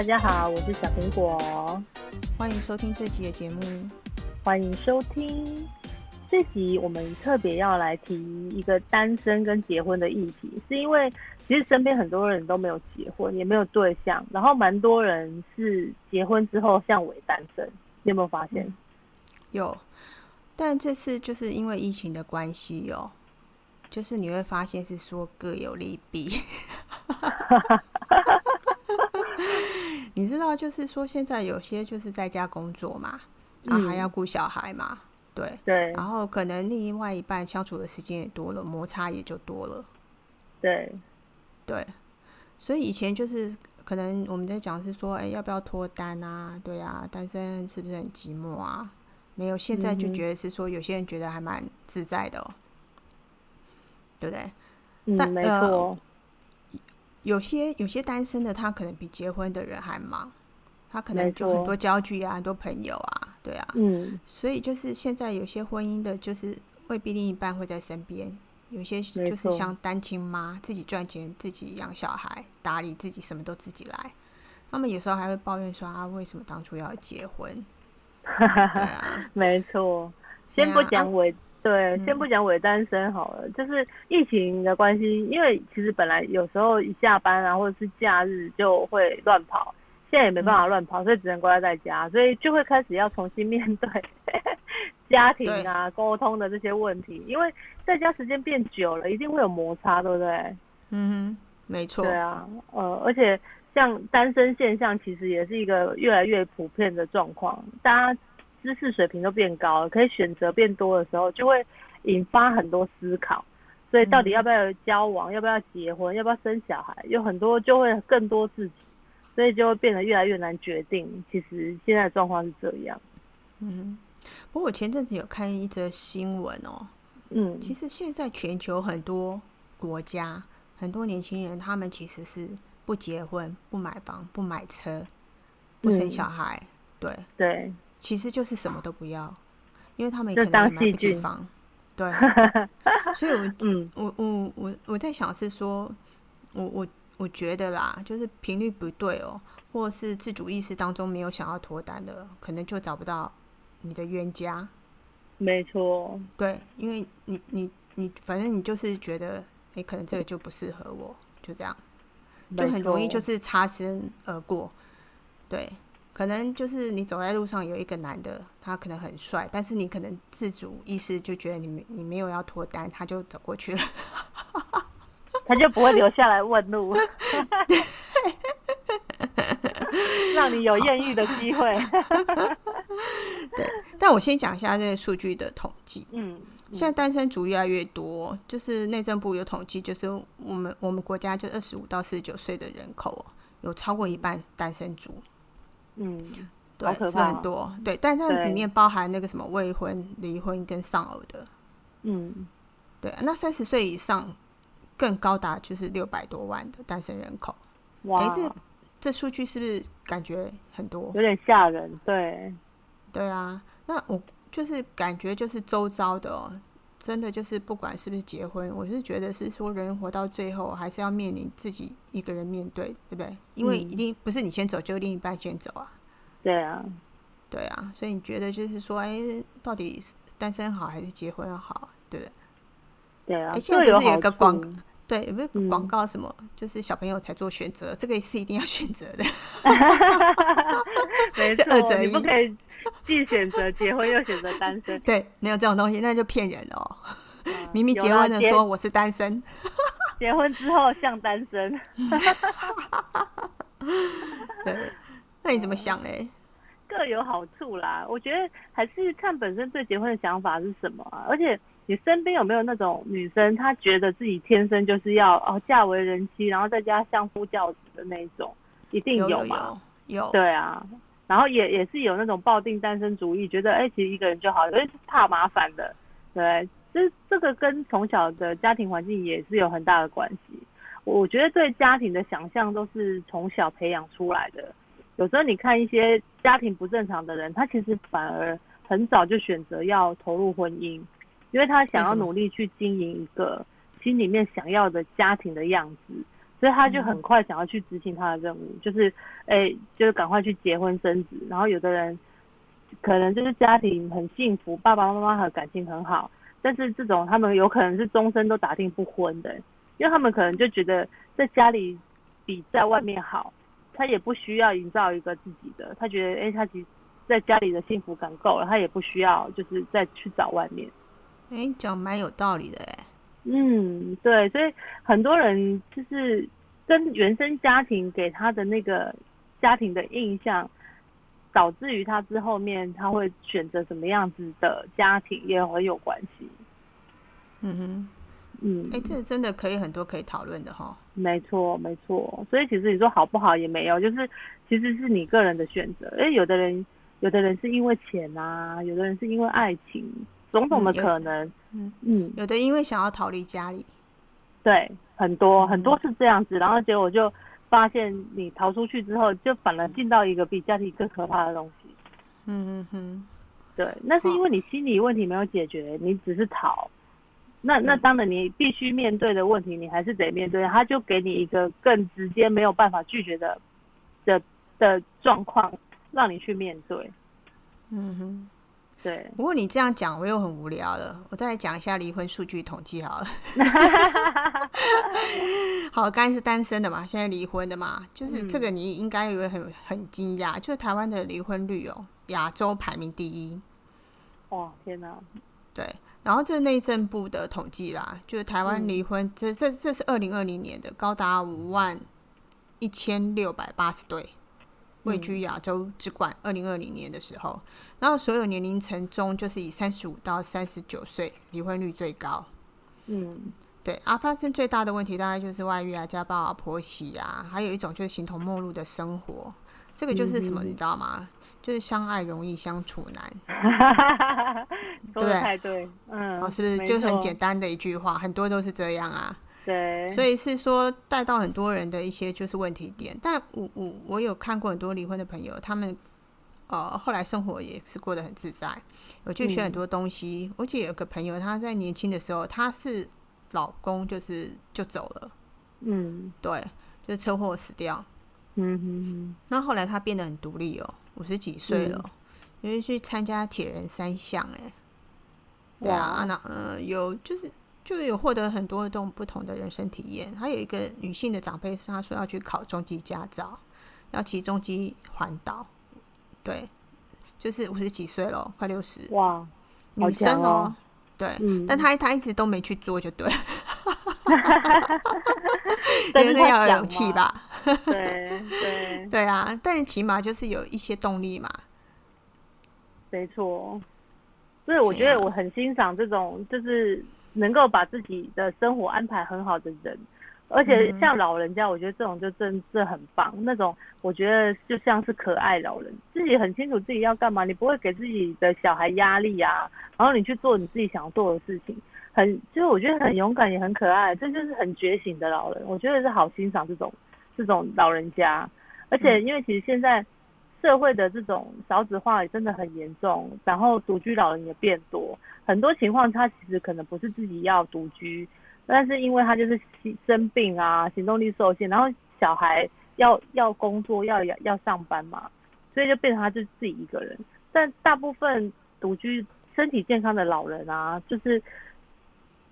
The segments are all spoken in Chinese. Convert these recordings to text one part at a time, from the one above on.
大家好，我是小苹果，欢迎收听这集的节目。欢迎收听这集，我们特别要来提一个单身跟结婚的议题，是因为其实身边很多人都没有结婚，也没有对象，然后蛮多人是结婚之后像伪单身，你有没有发现？有，但这次就是因为疫情的关系哦，就是你会发现是说各有利弊。你知道，就是说现在有些就是在家工作嘛，然后还要顾小孩嘛，对对，然后可能另外一半相处的时间也多了，摩擦也就多了，对对，所以以前就是可能我们在讲是说，哎，要不要脱单啊？对啊，单身是不是很寂寞啊？没有，现在就觉得是说，有些人觉得还蛮自在的，哦，对不对？嗯，没错。有些有些单身的，他可能比结婚的人还忙，他可能就很多交际啊，很多朋友啊，对啊，嗯，所以就是现在有些婚姻的，就是未必另一半会在身边，有些就是像单亲妈，自己赚钱，自己养小孩，打理自己，什么都自己来，他们有时候还会抱怨说啊，为什么当初要结婚？对啊，没错，先不讲我。对，先不讲伪单身好了，就是疫情的关系，因为其实本来有时候一下班啊，或者是假日就会乱跑，现在也没办法乱跑，所以只能乖在家，所以就会开始要重新面对 家庭啊、沟通的这些问题，因为在家时间变久了，一定会有摩擦，对不对？嗯哼，没错。对啊，呃，而且像单身现象，其实也是一个越来越普遍的状况，大家。知识水平都变高了，可以选择变多的时候，就会引发很多思考。所以到底要不要交往，要不要结婚，要不要生小孩，有很多就会更多自己，所以就会变得越来越难决定。其实现在的状况是这样。嗯，不过我前阵子有看一则新闻哦。嗯，其实现在全球很多国家，很多年轻人他们其实是不结婚、不买房、不买车、不生小孩。对对。其实就是什么都不要，因为他们可能也买不起房，对。所以，我嗯，我我我我在想是说，我我我觉得啦，就是频率不对哦，或是自主意识当中没有想要脱单的，可能就找不到你的冤家。没错，对，因为你你你，反正你就是觉得，哎，可能这个就不适合我，就这样，就很容易就是擦身而过，对。可能就是你走在路上有一个男的，他可能很帅，但是你可能自主意识就觉得你你没有要脱单，他就走过去了，他就不会留下来问路 让你有艳遇的机会。对，但我先讲一下这个数据的统计。嗯，现在单身族越来越多，就是内政部有统计，就是我们我们国家就二十五到四十九岁的人口，有超过一半单身族。嗯，对，是很多，对，但它里面包含那个什么未婚、离婚跟丧偶的，嗯，对，那三十岁以上更高达就是六百多万的单身人口，哇，这这数据是不是感觉很多？有点吓人，对，对啊，那我就是感觉就是周遭的。真的就是不管是不是结婚，我是觉得是说人活到最后还是要面临自己一个人面对，对不对？因为一定不是你先走，就另一半先走啊。对啊，对啊，所以你觉得就是说，哎，到底是单身好还是结婚好？对不对？对啊。现在不是有一个广，对，有没有广告什么？就是小朋友才做选择，这个也是一定要选择的。没 错，你不可以。既选择结婚又选择单身，对，没有这种东西，那就骗人哦。明明结婚的说我是单身，结婚之后像单身。对，那你怎么想嘞？各有好处啦，我觉得还是看本身对结婚的想法是什么啊。而且你身边有没有那种女生，她觉得自己天生就是要哦嫁为人妻，然后在家相夫教子的那种，一定有吗？有，对啊。然后也也是有那种抱定单身主义，觉得哎，其实一个人就好，因为是怕麻烦的，对，这这个跟从小的家庭环境也是有很大的关系。我觉得对家庭的想象都是从小培养出来的。有时候你看一些家庭不正常的人，他其实反而很早就选择要投入婚姻，因为他想要努力去经营一个心里面想要的家庭的样子。所以他就很快想要去执行他的任务，就是哎，就是赶快去结婚生子。然后有的人可能就是家庭很幸福，爸爸妈妈和感情很好，但是这种他们有可能是终身都打定不婚的，因为他们可能就觉得在家里比在外面好，他也不需要营造一个自己的，他觉得哎，他其实在家里的幸福感够了，他也不需要就是再去找外面。哎，讲蛮有道理的哎。嗯，对，所以很多人就是跟原生家庭给他的那个家庭的印象，导致于他之后面他会选择什么样子的家庭也很有关系。嗯哼，嗯，哎，这真的可以很多可以讨论的哈。没错，没错。所以其实你说好不好也没有，就是其实是你个人的选择。哎，有的人，有的人是因为钱啊，有的人是因为爱情。种种的可能，嗯嗯，有的因为想要逃离家里，对，很多很多是这样子，然后结果就发现你逃出去之后，就反而进到一个比家庭更可怕的东西。嗯嗯嗯，对，那是因为你心理问题没有解决，你只是逃。那那当然，你必须面对的问题，你还是得面对。他就给你一个更直接没有办法拒绝的的的状况，让你去面对。嗯哼。对，不过你这样讲我又很无聊了。我再来讲一下离婚数据统计好了。好，刚才是单身的嘛，现在离婚的嘛，就是这个你应该会很很惊讶，就是台湾的离婚率哦，亚洲排名第一。哇，天哪！对，然后这是内政部的统计啦，就是台湾离婚，这这这是二零二零年的，高达五万一千六百八十对。位居亚洲之冠，二零二零年的时候，然后所有年龄层中，就是以三十五到三十九岁离婚率最高。嗯，对啊，发生最大的问题大概就是外遇啊、家暴啊、婆媳啊，还有一种就是形同陌路的生活。这个就是什么，你知道吗？就是相爱容易相处难。对，对，嗯，哦，是不是就很简单的一句话？很多都是这样啊。对，所以是说带到很多人的一些就是问题点，但我我我有看过很多离婚的朋友，他们呃后来生活也是过得很自在，我去学很多东西。而且有个朋友他在年轻的时候，他是老公就是就走了，嗯，对，就是车祸死掉，嗯哼哼。那后来他变得很独立哦，五十几岁了，因为去参加铁人三项，哎，对啊，那呃有就是。就有获得很多种不同的人生体验。还有一个女性的长辈，她说要去考中级驾照，要骑中级环岛。对，就是五十几岁了，快六十。哇，女生哦，对，但她她一直都没去做，就对。真的要有勇气吧？对 对对啊，但起码就是有一些动力嘛。没错，所以我觉得我很欣赏这种，就是。能够把自己的生活安排很好的人，而且像老人家，我觉得这种就真这很棒。那种我觉得就像是可爱老人，自己很清楚自己要干嘛，你不会给自己的小孩压力啊，然后你去做你自己想做的事情，很就是我觉得很勇敢也很可爱，这就是很觉醒的老人。我觉得是好欣赏这种这种老人家，而且因为其实现在社会的这种少子化也真的很严重，然后独居老人也变多。很多情况，他其实可能不是自己要独居，但是因为他就是生病啊，行动力受限，然后小孩要要工作，要要要上班嘛，所以就变成他就自己一个人。但大部分独居、身体健康的老人啊，就是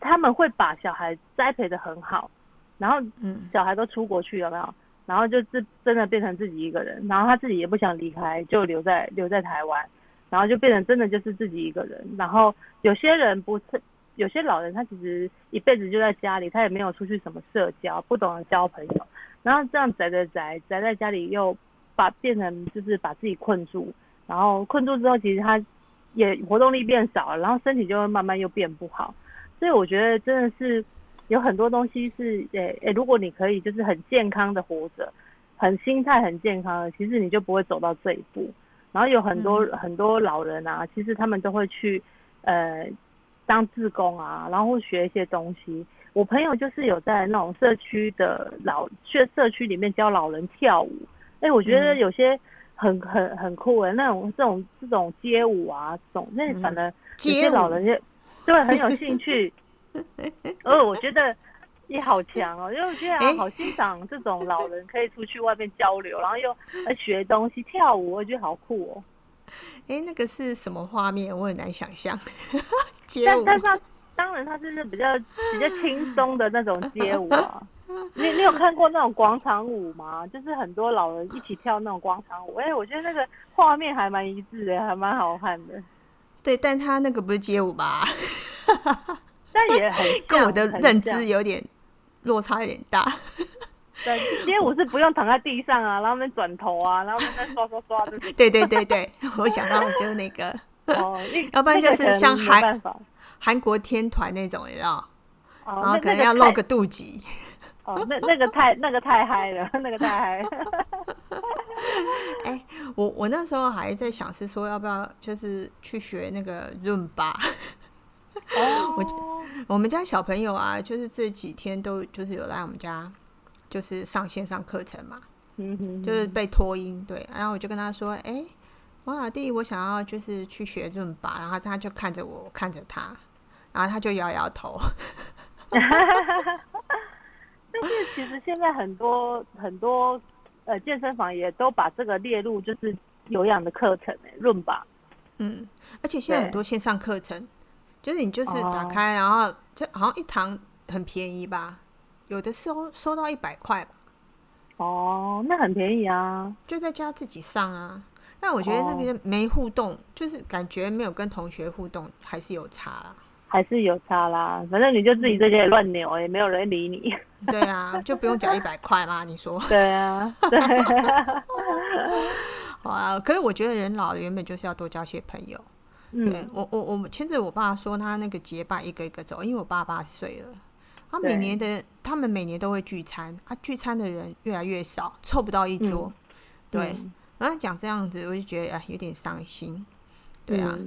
他们会把小孩栽培的很好，然后小孩都出国去了没有？然后就是真的变成自己一个人，然后他自己也不想离开，就留在留在台湾。然后就变成真的就是自己一个人，然后有些人不是，有些老人他其实一辈子就在家里，他也没有出去什么社交，不懂得交朋友，然后这样宅宅宅宅在家里，又把变成就是把自己困住，然后困住之后，其实他也活动力变少了，然后身体就会慢慢又变不好，所以我觉得真的是有很多东西是，诶诶，如果你可以就是很健康的活着，很心态很健康的，其实你就不会走到这一步。然后有很多很多老人啊，其实他们都会去呃当志工啊，然后学一些东西。我朋友就是有在那种社区的老去社区里面教老人跳舞，哎，我觉得有些很很很酷的那种这种这种街舞啊，这种那反正有些老人就对很有兴趣。而 我觉得也好强哦，因为我觉得好欣赏这种老人可以出去外面交流，然后又学东西、跳舞，我觉得好酷哦。哎，那个是什么画面？我很难想象。街舞但但是他当然他就是比较比较轻松的那种街舞啊。你你有看过那种广场舞吗？就是很多老人一起跳那种广场舞。哎，我觉得那个画面还蛮一致的，还蛮好看的。对，但他那个不是街舞吧？但也很 跟我的认知有点落差有点大。对，因为我是不用躺在地上啊，然后面转头啊，然后那刷刷刷的。对对对对，我想到就是那个，哦，要不然就是像韩韩国天团那种，你知道？然后可能要露个肚脐。哦，那那个太那个太嗨了，那个太嗨。哎，我我那时候还在想是说要不要就是去学那个润吧。哦，我我们家小朋友啊，就是这几天都就是有来我们家。就是上线上课程嘛，就是被拖音对，然后我就跟他说：“哎，王老弟，我想要就是去学润吧。”然后他就看着我，看着他，然后他就摇摇头。但是其实现在很多很多呃健身房也都把这个列入就是有氧的课程哎，润吧。嗯，而且现在很多线上课程，就是你就是打开，然后就好像一堂很便宜吧。有的收收到一百块吧，哦，那很便宜啊，就在家自己上啊。但我觉得那个没互动，就是感觉没有跟同学互动，还是有差，还是有差啦。反正你就自己在家里乱扭，也没有人理你。对啊，就不用缴一百块嘛？你说？对啊，对。好啊，可是我觉得人老了原本就是要多交些朋友。对我，我，我牵着我爸说他那个结拜一个一个走，因为我爸八十岁了。他每年的，他们每年都会聚餐啊，聚餐的人越来越少，凑不到一桌。对，然后讲这样子，我就觉得啊，有点伤心。对啊，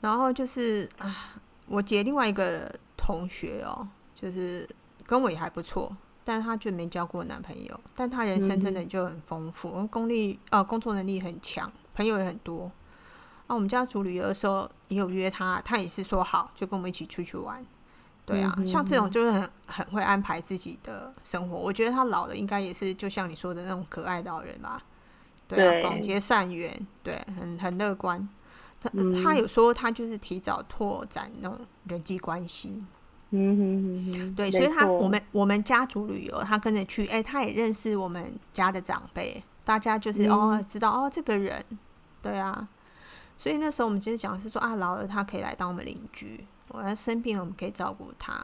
然后就是啊，我姐另外一个同学哦，就是跟我也还不错，但她就没交过男朋友，但她人生真的就很丰富，功力啊，工作能力很强，朋友也很多。啊，我们家族旅游的时候也有约他，他也是说好，就跟我们一起出去玩。对啊，像这种就是很很会安排自己的生活。我觉得他老了应该也是就像你说的那种可爱老人吧。对啊，广结善缘，对，很很乐观。他他有说他就是提早拓展那种人际关系。嗯哼哼对，所以他我们我们家族旅游，他跟着去，哎，他也认识我们家的长辈，大家就是哦知道哦这个人，对啊。所以那时候我们其实讲的是说啊，老了他可以来当我们邻居。我要生病了，我们可以照顾他，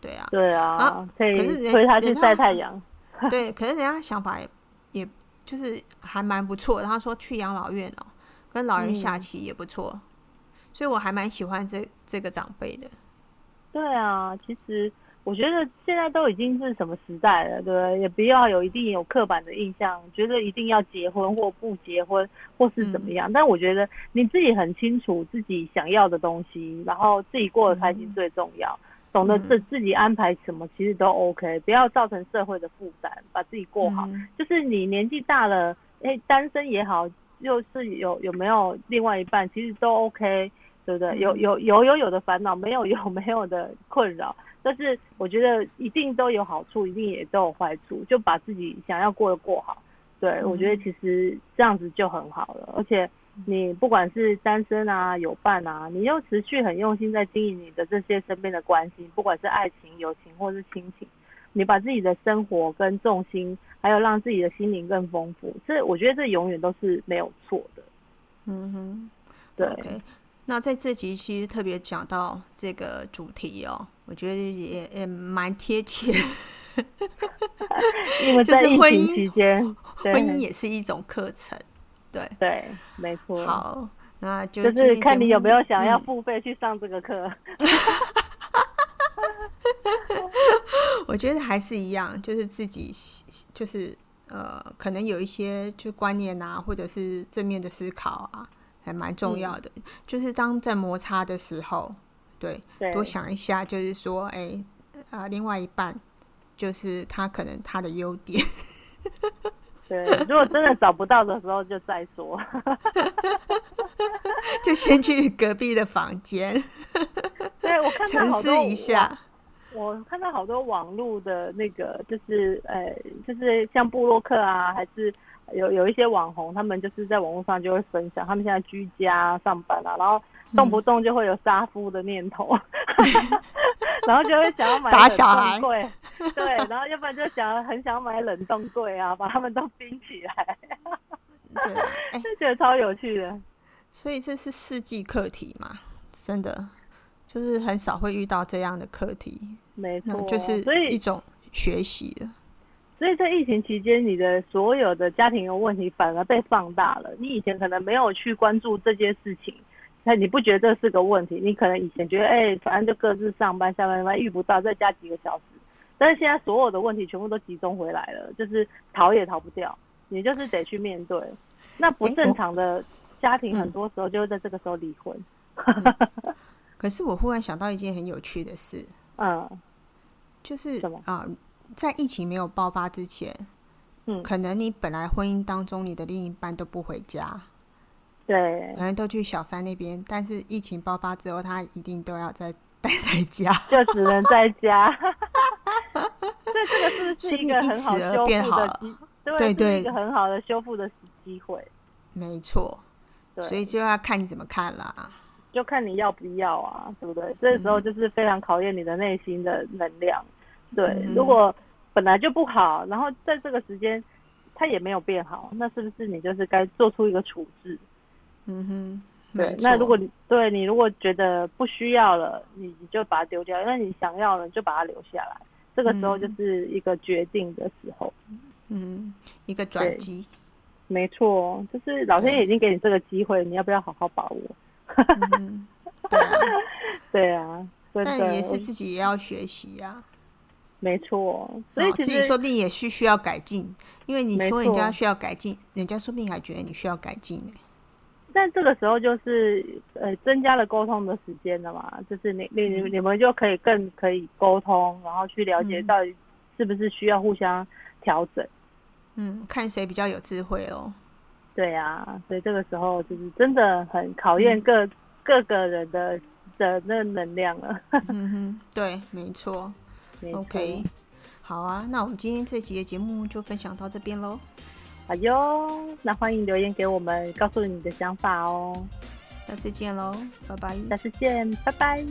对啊，对啊，可以是推他去晒太阳，对，可是人家想法也也就是还蛮不错。他说去养老院哦，跟老人下棋也不错，所以我还蛮喜欢这这个长辈的。对啊，其实。我觉得现在都已经是什么时代了，对不对？也不要有一定有刻板的印象，觉得一定要结婚或不结婚或是怎么样。但我觉得你自己很清楚自己想要的东西，然后自己过得开心最重要。懂得自自己安排什么，其实都 OK，不要造成社会的负担，把自己过好。就是你年纪大了，哎，单身也好，又是有有没有另外一半，其实都 OK，对不对？有有有有有的烦恼，没有有没有的困扰。但是我觉得一定都有好处，一定也都有坏处，就把自己想要过的过好。对我觉得其实这样子就很好了。而且你不管是单身啊、有伴啊，你又持续很用心在经营你的这些身边的关系，不管是爱情、友情或是亲情，你把自己的生活跟重心，还有让自己的心灵更丰富，这我觉得这永远都是没有错的。嗯哼，对。那在这集其实特别讲到这个主题哦。我觉得也也蛮贴切，因为在疫情期间，婚姻也是一种课程，对对，没错。好，那就就是看你有没有想要付费去上这个课。我觉得还是一样，就是自己就是呃，可能有一些就观念啊，或者是正面的思考啊，还蛮重要的。就是当在摩擦的时候。对，多想一下，就是说，哎，啊，另外一半，就是他可能他的优点。对，如果真的找不到的时候，就再说。就先去隔壁的房间，对我看到好多一下。我看到好多网络的那个，就是呃，就是像布洛克啊，还是有有一些网红，他们就是在网络上就会分享，他们现在居家上班啊，然后动不动就会有杀夫的念头，然后就会想要买打小孩。柜，对，然后要不然就想很想买冷冻柜啊，把他们都冰起来，对，就觉得超有趣的。所以这是世纪课题嘛？真的，就是很少会遇到这样的课题，没错，就是一种学习的。所以在疫情期间，你的所有的家庭的问题反而被放大了。你以前可能没有去关注这件事情，那你不觉得这是个问题？你可能以前觉得，哎，反正就各自上班下班，班遇不到，再加几个小时。但是现在所有的问题全部都集中回来了，就是逃也逃不掉，你就是得去面对。那不正常的。家庭很多时候就会在这个时候离婚。可是我忽然想到一件很有趣的事，嗯，就是什么啊？在疫情没有爆发之前，嗯，可能你本来婚姻当中你的另一半都不回家，对，可能都去小三那边，但是疫情爆发之后，他一定都要在待在家，就只能在家。这个是是一个很好修复的机，对对，一个很好的修复的机会。没错。所以就要看你怎么看啦，就看你要不要啊，对不对？这时候就是非常考验你的内心的能量。对，如果本来就不好，然后在这个时间它也没有变好，那是不是你就是该做出一个处置？嗯哼，对。那如果你对你如果觉得不需要了，你你就把它丢掉；那你想要了，就把它留下来。这个时候就是一个决定的时候。嗯，一个转机。没错，就是老天爷已经给你这个机会，你要不要好好把握？对啊，但也是自己也要学习呀。没错，所以其实说不定也是需要改进，因为你说人家需要改进，人家说不定还觉得你需要改进呢。但这个时候就是呃，增加了沟通的时间了嘛，就是你你你们就可以更可以沟通，然后去了解到底是不是需要互相调整。嗯，看谁比较有智慧哦。对啊，所以这个时候就是真的很考验各各个人的的那能量了。嗯哼，对，没错。OK，好啊，那我们今天这集的节目就分享到这边喽。好哟，那欢迎留言给我们，告诉你的想法哦。下次见喽，拜拜。下次见，拜拜。